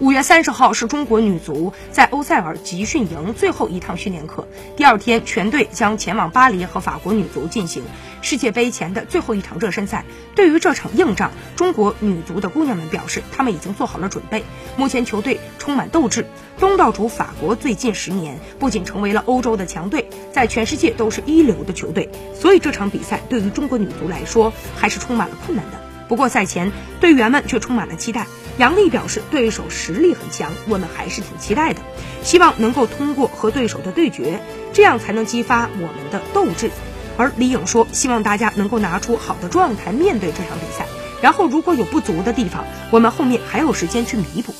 五月三十号是中国女足在欧塞尔集训营最后一趟训练课，第二天全队将前往巴黎和法国女足进行世界杯前的最后一场热身赛。对于这场硬仗，中国女足的姑娘们表示，她们已经做好了准备。目前球队充满斗志，东道主法国最近十年不仅成为了欧洲的强队，在全世界都是一流的球队，所以这场比赛对于中国女足来说还是充满了困难的。不过赛前队员们却充满了期待。杨丽表示，对手实力很强，我们还是挺期待的，希望能够通过和对手的对决，这样才能激发我们的斗志。而李颖说，希望大家能够拿出好的状态面对这场比赛，然后如果有不足的地方，我们后面还有时间去弥补。